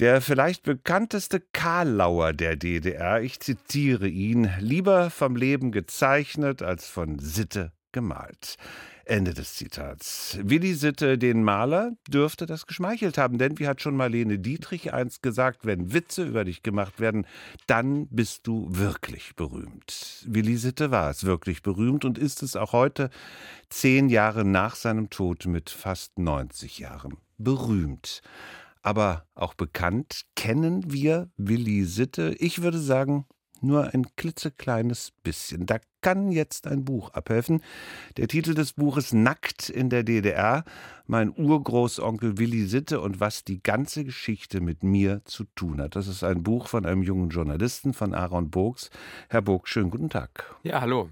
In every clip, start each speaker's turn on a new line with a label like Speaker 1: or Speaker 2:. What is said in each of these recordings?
Speaker 1: Der vielleicht bekannteste Karlauer der DDR, ich zitiere ihn, lieber vom Leben gezeichnet als von Sitte gemalt. Ende des Zitats. Willi Sitte, den Maler, dürfte das geschmeichelt haben, denn wie hat schon Marlene Dietrich einst gesagt, wenn Witze über dich gemacht werden, dann bist du wirklich berühmt. Willi Sitte war es wirklich berühmt und ist es auch heute, zehn Jahre nach seinem Tod mit fast 90 Jahren. Berühmt aber auch bekannt. Kennen wir Willi Sitte? Ich würde sagen, nur ein klitzekleines bisschen. Da kann jetzt ein Buch abhelfen. Der Titel des Buches Nackt in der DDR, mein Urgroßonkel Willi Sitte und was die ganze Geschichte mit mir zu tun hat. Das ist ein Buch von einem jungen Journalisten, von Aaron Bogs. Herr Bog, schönen guten Tag.
Speaker 2: Ja, hallo.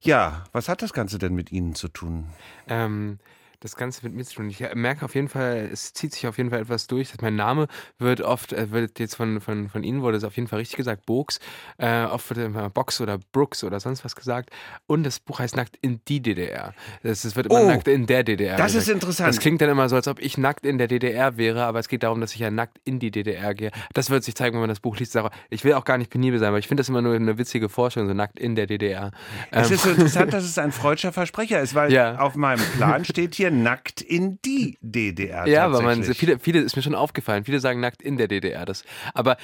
Speaker 1: Ja, was hat das Ganze denn mit Ihnen zu tun?
Speaker 2: Ähm, das Ganze mit mir zu tun. Ich merke auf jeden Fall, es zieht sich auf jeden Fall etwas durch. Mein Name wird oft, äh, wird jetzt von, von, von Ihnen wurde es auf jeden Fall richtig gesagt, Box. Äh, oft wird immer Box oder Brooks oder sonst was gesagt. Und das Buch heißt Nackt in die DDR. Es, es wird immer oh, Nackt in der DDR.
Speaker 1: Das gesagt. ist interessant.
Speaker 2: Das klingt dann immer so, als ob ich nackt in der DDR wäre, aber es geht darum, dass ich ja nackt in die DDR gehe. Das wird sich zeigen, wenn man das Buch liest. Ich will auch gar nicht penibel sein, weil ich finde das immer nur eine witzige Vorstellung, so nackt in der DDR.
Speaker 1: Es ähm. ist so interessant, dass es ein freudscher Versprecher ist, weil ja. auf meinem Plan steht hier nackt in die DDR.
Speaker 2: Ja, weil man viele, viele ist mir schon aufgefallen. Viele sagen nackt in der DDR. Das, aber,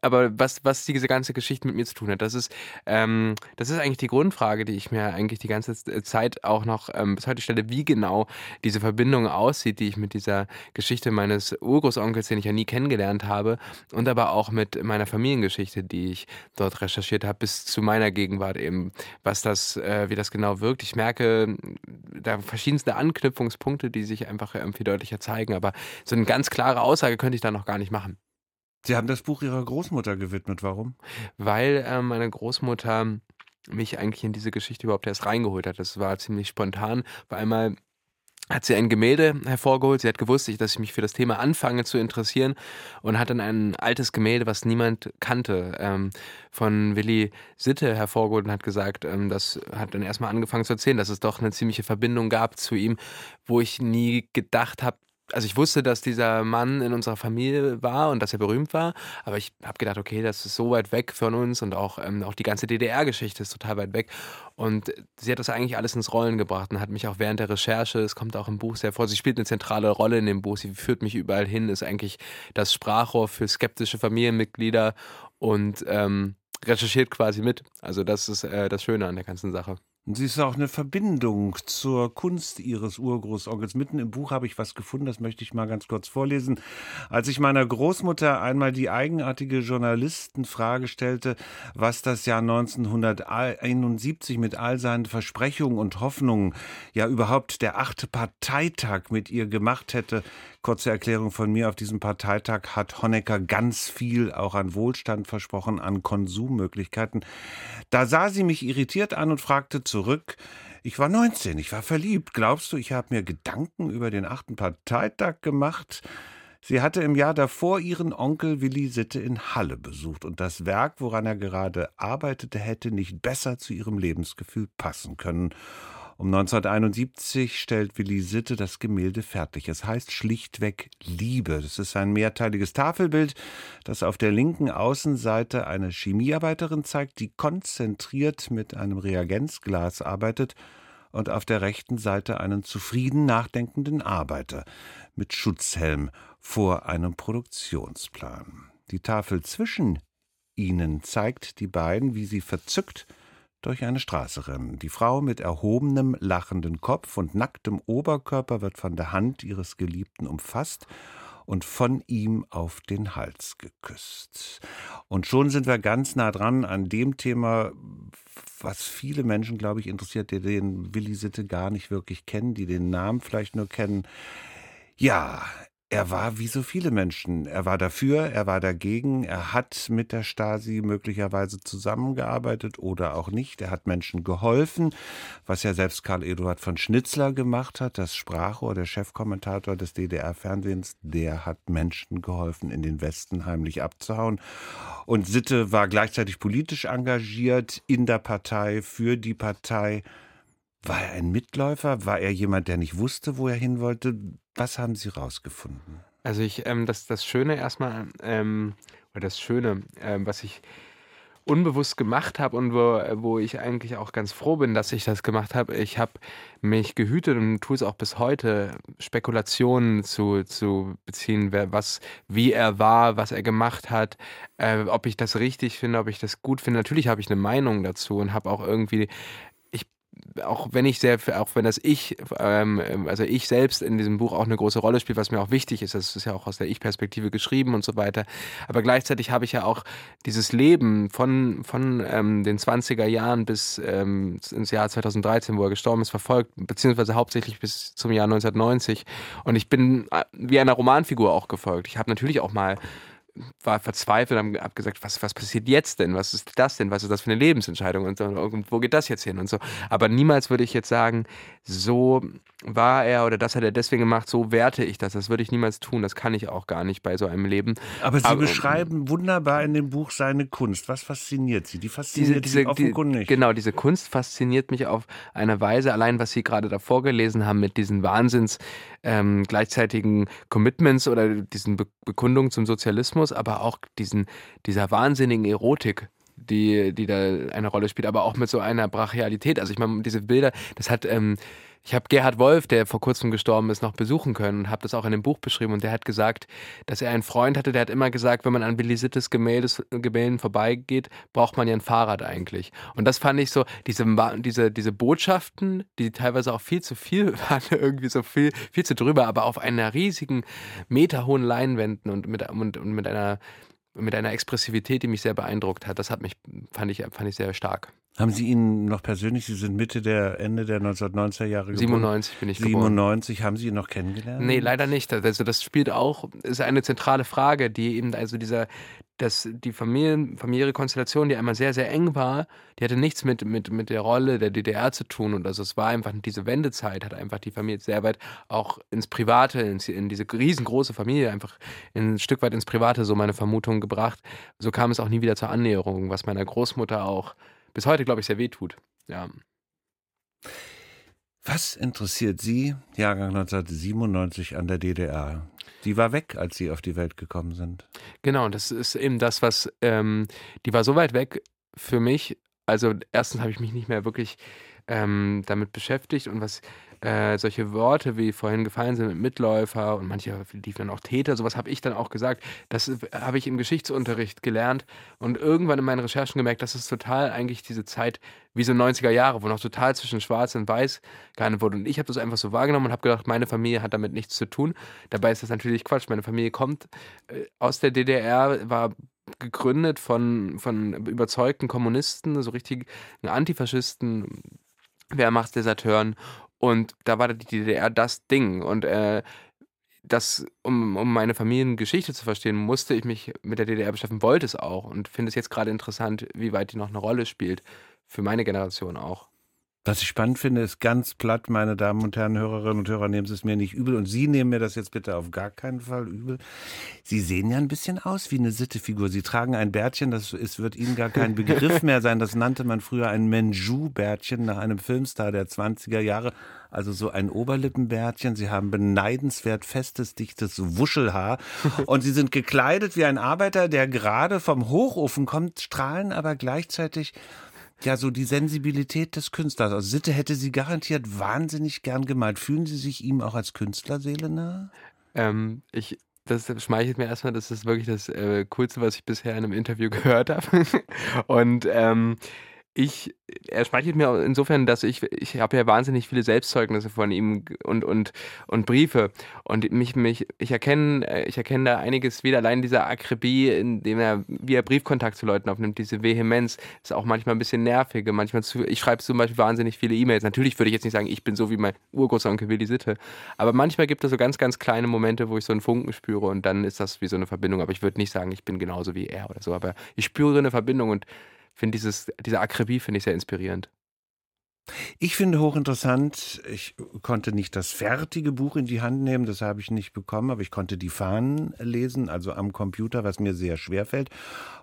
Speaker 2: aber was, was diese ganze Geschichte mit mir zu tun hat, das ist, ähm, das ist eigentlich die Grundfrage, die ich mir eigentlich die ganze Zeit auch noch ähm, bis heute stelle, wie genau diese Verbindung aussieht, die ich mit dieser Geschichte meines Urgroßonkels, den ich ja nie kennengelernt habe, und aber auch mit meiner Familiengeschichte, die ich dort recherchiert habe, bis zu meiner Gegenwart eben, was das, äh, wie das genau wirkt. Ich merke da verschiedenste Anknüpfungspunkte, die sich einfach viel deutlicher zeigen. Aber so eine ganz klare Aussage könnte ich da noch gar nicht machen.
Speaker 1: Sie haben das Buch Ihrer Großmutter gewidmet. Warum?
Speaker 2: Weil äh, meine Großmutter mich eigentlich in diese Geschichte überhaupt erst reingeholt hat. Das war ziemlich spontan. Vor einmal hat sie ein Gemälde hervorgeholt. Sie hat gewusst, dass ich mich für das Thema anfange zu interessieren und hat dann ein altes Gemälde, was niemand kannte, ähm, von Willi Sitte hervorgeholt und hat gesagt, ähm, das hat dann erstmal angefangen zu erzählen, dass es doch eine ziemliche Verbindung gab zu ihm, wo ich nie gedacht habe, also ich wusste, dass dieser Mann in unserer Familie war und dass er berühmt war, aber ich habe gedacht, okay, das ist so weit weg von uns und auch, ähm, auch die ganze DDR-Geschichte ist total weit weg. Und sie hat das eigentlich alles ins Rollen gebracht und hat mich auch während der Recherche, es kommt auch im Buch sehr vor, sie spielt eine zentrale Rolle in dem Buch, sie führt mich überall hin, ist eigentlich das Sprachrohr für skeptische Familienmitglieder und ähm, recherchiert quasi mit. Also das ist äh, das Schöne an der ganzen Sache.
Speaker 1: Und sie ist auch eine Verbindung zur Kunst ihres Urgroßonkels. Mitten im Buch habe ich was gefunden, das möchte ich mal ganz kurz vorlesen. Als ich meiner Großmutter einmal die eigenartige Journalistenfrage stellte, was das Jahr 1971 mit all seinen Versprechungen und Hoffnungen, ja überhaupt der achte Parteitag mit ihr gemacht hätte, Kurze Erklärung von mir. Auf diesem Parteitag hat Honecker ganz viel auch an Wohlstand versprochen, an Konsummöglichkeiten. Da sah sie mich irritiert an und fragte zurück, ich war 19, ich war verliebt. Glaubst du, ich habe mir Gedanken über den achten Parteitag gemacht? Sie hatte im Jahr davor ihren Onkel Willi Sitte in Halle besucht und das Werk, woran er gerade arbeitete, hätte nicht besser zu ihrem Lebensgefühl passen können. Um 1971 stellt Willi Sitte das Gemälde fertig. Es heißt schlichtweg Liebe. Das ist ein mehrteiliges Tafelbild, das auf der linken Außenseite eine Chemiearbeiterin zeigt, die konzentriert mit einem Reagenzglas arbeitet und auf der rechten Seite einen zufrieden nachdenkenden Arbeiter mit Schutzhelm vor einem Produktionsplan. Die Tafel zwischen ihnen zeigt die beiden, wie sie verzückt durch eine Straße rennen. Die Frau mit erhobenem, lachenden Kopf und nacktem Oberkörper wird von der Hand ihres Geliebten umfasst und von ihm auf den Hals geküsst. Und schon sind wir ganz nah dran an dem Thema, was viele Menschen, glaube ich, interessiert, die den Willi Sitte gar nicht wirklich kennen, die den Namen vielleicht nur kennen. Ja, er war wie so viele Menschen. Er war dafür, er war dagegen, er hat mit der Stasi möglicherweise zusammengearbeitet oder auch nicht. Er hat Menschen geholfen, was ja selbst Karl Eduard von Schnitzler gemacht hat, das Sprachrohr, der Chefkommentator des DDR-Fernsehens, der hat Menschen geholfen, in den Westen heimlich abzuhauen. Und Sitte war gleichzeitig politisch engagiert in der Partei, für die Partei. War er ein Mitläufer? War er jemand, der nicht wusste, wo er hin wollte? Was haben Sie rausgefunden?
Speaker 2: Also ich, ähm, das, das Schöne erstmal, ähm, oder das Schöne, ähm, was ich unbewusst gemacht habe und wo, wo ich eigentlich auch ganz froh bin, dass ich das gemacht habe. Ich habe mich gehütet und tue es auch bis heute, Spekulationen zu, zu beziehen, wer, was, wie er war, was er gemacht hat, äh, ob ich das richtig finde, ob ich das gut finde. Natürlich habe ich eine Meinung dazu und habe auch irgendwie auch wenn ich sehr, auch wenn das Ich, ähm, also ich selbst in diesem Buch auch eine große Rolle spielt, was mir auch wichtig ist, das ist ja auch aus der Ich-Perspektive geschrieben und so weiter. Aber gleichzeitig habe ich ja auch dieses Leben von, von ähm, den 20er Jahren bis ähm, ins Jahr 2013, wo er gestorben ist, verfolgt, beziehungsweise hauptsächlich bis zum Jahr 1990. Und ich bin äh, wie einer Romanfigur auch gefolgt. Ich habe natürlich auch mal war verzweifelt und habe gesagt, was, was passiert jetzt denn? Was ist das denn? Was ist das für eine Lebensentscheidung? Und, und, wo geht das jetzt hin? Und so. Aber niemals würde ich jetzt sagen, so war er oder das hat er deswegen gemacht, so werte ich das. Das würde ich niemals tun. Das kann ich auch gar nicht bei so einem Leben.
Speaker 1: Aber Sie Aber, beschreiben wunderbar in dem Buch seine Kunst. Was fasziniert Sie? Die fasziniert
Speaker 2: diese,
Speaker 1: Sie offenkundig.
Speaker 2: Die, genau, diese Kunst fasziniert mich auf eine Weise, allein was Sie gerade davor gelesen haben mit diesen Wahnsinns ähm, gleichzeitigen Commitments oder diesen Be Bekundungen zum Sozialismus, aber auch diesen, dieser wahnsinnigen Erotik die, die da eine Rolle spielt, aber auch mit so einer Brachialität. Also ich meine, diese Bilder, das hat ähm, ich habe Gerhard Wolf, der vor kurzem gestorben ist, noch besuchen können und habe das auch in dem Buch beschrieben. Und der hat gesagt, dass er einen Freund hatte, der hat immer gesagt, wenn man an Bilisittes Gemäldes, Gemälden vorbeigeht, braucht man ja ein Fahrrad eigentlich. Und das fand ich so, diese, diese, diese Botschaften, die teilweise auch viel zu viel waren, irgendwie so viel, viel zu drüber, aber auf einer riesigen, meterhohen Leinwänden und mit, und, und mit einer mit einer Expressivität, die mich sehr beeindruckt hat. Das hat mich, fand ich, fand ich sehr stark.
Speaker 1: Haben Sie ihn noch persönlich, Sie sind Mitte der, Ende der 1990er Jahre geboren.
Speaker 2: 97 bin ich
Speaker 1: 97, geboren. haben Sie ihn noch kennengelernt?
Speaker 2: Nee, leider nicht. Also das spielt auch, ist eine zentrale Frage, die eben, also dieser, dass die Familien, familiäre Konstellation, die einmal sehr, sehr eng war, die hatte nichts mit, mit, mit der Rolle der DDR zu tun. Und also es war einfach, diese Wendezeit hat einfach die Familie sehr weit auch ins Private, ins, in diese riesengroße Familie, einfach ein Stück weit ins Private, so meine Vermutung gebracht. So kam es auch nie wieder zur Annäherung, was meiner Großmutter auch bis heute, glaube ich, sehr wehtut. Ja.
Speaker 1: Was interessiert Sie, Jahrgang 1997, an der DDR? Die war weg, als Sie auf die Welt gekommen sind.
Speaker 2: Genau, das ist eben das, was, ähm, die war so weit weg für mich. Also erstens habe ich mich nicht mehr wirklich ähm, damit beschäftigt und was äh, solche Worte, wie vorhin gefallen sind mit Mitläufer und manche liefen dann auch Täter, sowas habe ich dann auch gesagt. Das habe ich im Geschichtsunterricht gelernt und irgendwann in meinen Recherchen gemerkt, dass es total eigentlich diese Zeit wie so 90er Jahre, wo noch total zwischen Schwarz und Weiß gehandelt wurde. Und ich habe das einfach so wahrgenommen und habe gedacht, meine Familie hat damit nichts zu tun. Dabei ist das natürlich Quatsch. Meine Familie kommt äh, aus der DDR, war gegründet von, von überzeugten Kommunisten, so richtigen Antifaschisten, Wehrmachtsdeserteuren und da war die DDR das Ding. Und äh, das, um, um meine Familiengeschichte zu verstehen, musste ich mich mit der DDR beschäftigen, wollte es auch und finde es jetzt gerade interessant, wie weit die noch eine Rolle spielt. Für meine Generation auch.
Speaker 1: Was ich spannend finde, ist ganz platt, meine Damen und Herren, Hörerinnen und Hörer, nehmen Sie es mir nicht übel. Und Sie nehmen mir das jetzt bitte auf gar keinen Fall übel. Sie sehen ja ein bisschen aus wie eine Sittefigur. Sie tragen ein Bärtchen, das ist, wird Ihnen gar kein Begriff mehr sein. Das nannte man früher ein Menju-Bärtchen nach einem Filmstar der 20er Jahre. Also so ein Oberlippenbärtchen. Sie haben beneidenswert festes, dichtes Wuschelhaar. Und Sie sind gekleidet wie ein Arbeiter, der gerade vom Hochofen kommt, strahlen aber gleichzeitig ja, so die Sensibilität des Künstlers. Also Sitte hätte sie garantiert wahnsinnig gern gemalt. Fühlen Sie sich ihm auch als Künstlerseele nahe?
Speaker 2: Ähm, ich, das schmeichelt mir erstmal, das ist wirklich das äh, Coolste, was ich bisher in einem Interview gehört habe. Und ähm, ich, er speichert mir insofern, dass ich, ich habe ja wahnsinnig viele Selbstzeugnisse von ihm und, und, und Briefe. Und mich, mich, ich erkenne, ich erkenne da einiges wieder. Allein dieser Akribie, indem er, wie er Briefkontakt zu Leuten aufnimmt, diese Vehemenz, ist auch manchmal ein bisschen nervig. Manchmal zu, ich schreibe zum Beispiel wahnsinnig viele E-Mails. Natürlich würde ich jetzt nicht sagen, ich bin so wie mein Urgroßonkel Willi Sitte. Aber manchmal gibt es so ganz, ganz kleine Momente, wo ich so einen Funken spüre und dann ist das wie so eine Verbindung. Aber ich würde nicht sagen, ich bin genauso wie er oder so. Aber ich spüre eine Verbindung und finde dieses, diese Akribie finde ich sehr inspirierend.
Speaker 1: Ich finde hochinteressant, ich konnte nicht das fertige Buch in die Hand nehmen, das habe ich nicht bekommen, aber ich konnte die Fahnen lesen, also am Computer, was mir sehr schwer fällt.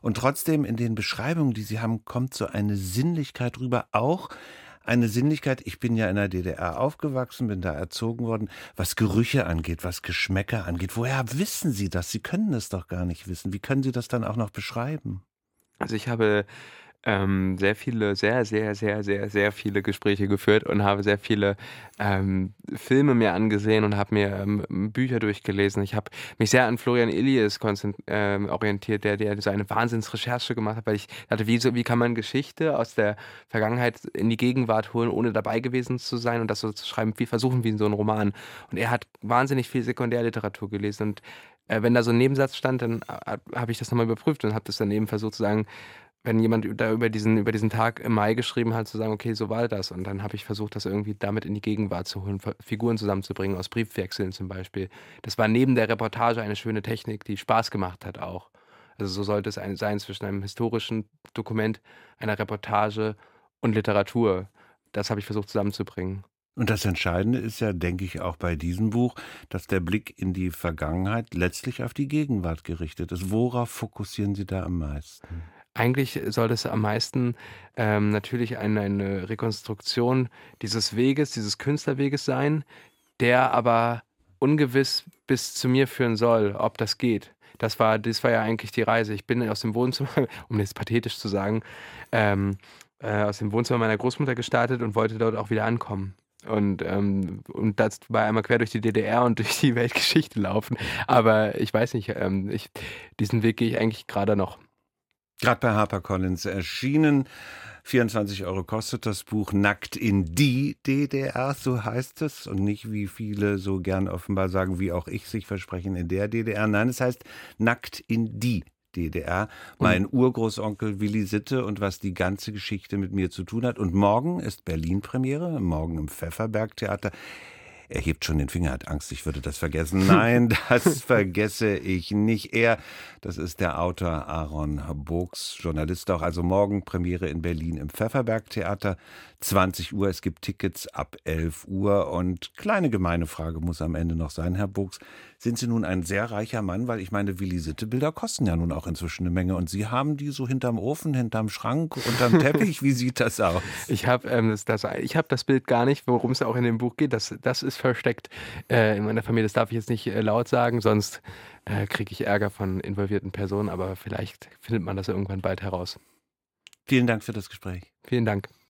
Speaker 1: Und trotzdem in den Beschreibungen, die Sie haben, kommt so eine Sinnlichkeit rüber, auch eine Sinnlichkeit. Ich bin ja in der DDR aufgewachsen, bin da erzogen worden, was Gerüche angeht, was Geschmäcker angeht. Woher wissen Sie das? Sie können es doch gar nicht wissen. Wie können Sie das dann auch noch beschreiben?
Speaker 2: Also ich habe ähm, sehr viele, sehr, sehr, sehr, sehr, sehr viele Gespräche geführt und habe sehr viele ähm, Filme mir angesehen und habe mir ähm, Bücher durchgelesen. Ich habe mich sehr an Florian Illies ähm, orientiert, der, der so eine Wahnsinnsrecherche gemacht hat, weil ich dachte, wie, so, wie kann man Geschichte aus der Vergangenheit in die Gegenwart holen, ohne dabei gewesen zu sein und das so zu schreiben, wie versuchen wie in so einem Roman. Und er hat wahnsinnig viel Sekundärliteratur gelesen und wenn da so ein Nebensatz stand, dann äh, habe ich das nochmal überprüft und habe das daneben versucht zu sagen, wenn jemand da über diesen, über diesen Tag im Mai geschrieben hat, zu sagen, okay, so war das. Und dann habe ich versucht, das irgendwie damit in die Gegenwart zu holen, Figuren zusammenzubringen, aus Briefwechseln zum Beispiel. Das war neben der Reportage eine schöne Technik, die Spaß gemacht hat auch. Also so sollte es sein zwischen einem historischen Dokument, einer Reportage und Literatur. Das habe ich versucht zusammenzubringen.
Speaker 1: Und das Entscheidende ist ja, denke ich, auch bei diesem Buch, dass der Blick in die Vergangenheit letztlich auf die Gegenwart gerichtet ist. Worauf fokussieren Sie da am meisten?
Speaker 2: Eigentlich soll es am meisten ähm, natürlich eine, eine Rekonstruktion dieses Weges, dieses Künstlerweges sein, der aber ungewiss bis zu mir führen soll, ob das geht. Das war, das war ja eigentlich die Reise. Ich bin aus dem Wohnzimmer, um jetzt pathetisch zu sagen, ähm, äh, aus dem Wohnzimmer meiner Großmutter gestartet und wollte dort auch wieder ankommen. Und, ähm, und das war einmal quer durch die DDR und durch die Weltgeschichte laufen. Aber ich weiß nicht, ähm, ich, diesen Weg gehe ich eigentlich gerade noch.
Speaker 1: Gerade bei HarperCollins erschienen. 24 Euro kostet das Buch Nackt in die DDR, so heißt es. Und nicht, wie viele so gern offenbar sagen, wie auch ich sich versprechen, in der DDR. Nein, es heißt Nackt in die DDR. Mein und Urgroßonkel Willi Sitte und was die ganze Geschichte mit mir zu tun hat. Und morgen ist Berlin-Premiere, morgen im Pfefferberg-Theater. Er hebt schon den Finger, hat Angst, ich würde das vergessen. Nein, das vergesse ich nicht. Er, das ist der Autor Aaron Burgs, Journalist auch. Also morgen Premiere in Berlin im Pfefferberg Theater. 20 Uhr, es gibt Tickets ab 11 Uhr. Und kleine gemeine Frage muss am Ende noch sein, Herr Burgs. Sind Sie nun ein sehr reicher Mann? Weil ich meine, Willi Sitte-Bilder kosten ja nun auch inzwischen eine Menge. Und Sie haben die so hinterm Ofen, hinterm Schrank, unterm Teppich. Wie sieht das aus?
Speaker 2: Ich habe ähm, das, das, hab das Bild gar nicht, worum es auch in dem Buch geht. Das, das ist versteckt äh, in meiner Familie. Das darf ich jetzt nicht äh, laut sagen, sonst äh, kriege ich Ärger von involvierten Personen. Aber vielleicht findet man das irgendwann bald heraus.
Speaker 1: Vielen Dank für das Gespräch.
Speaker 2: Vielen Dank.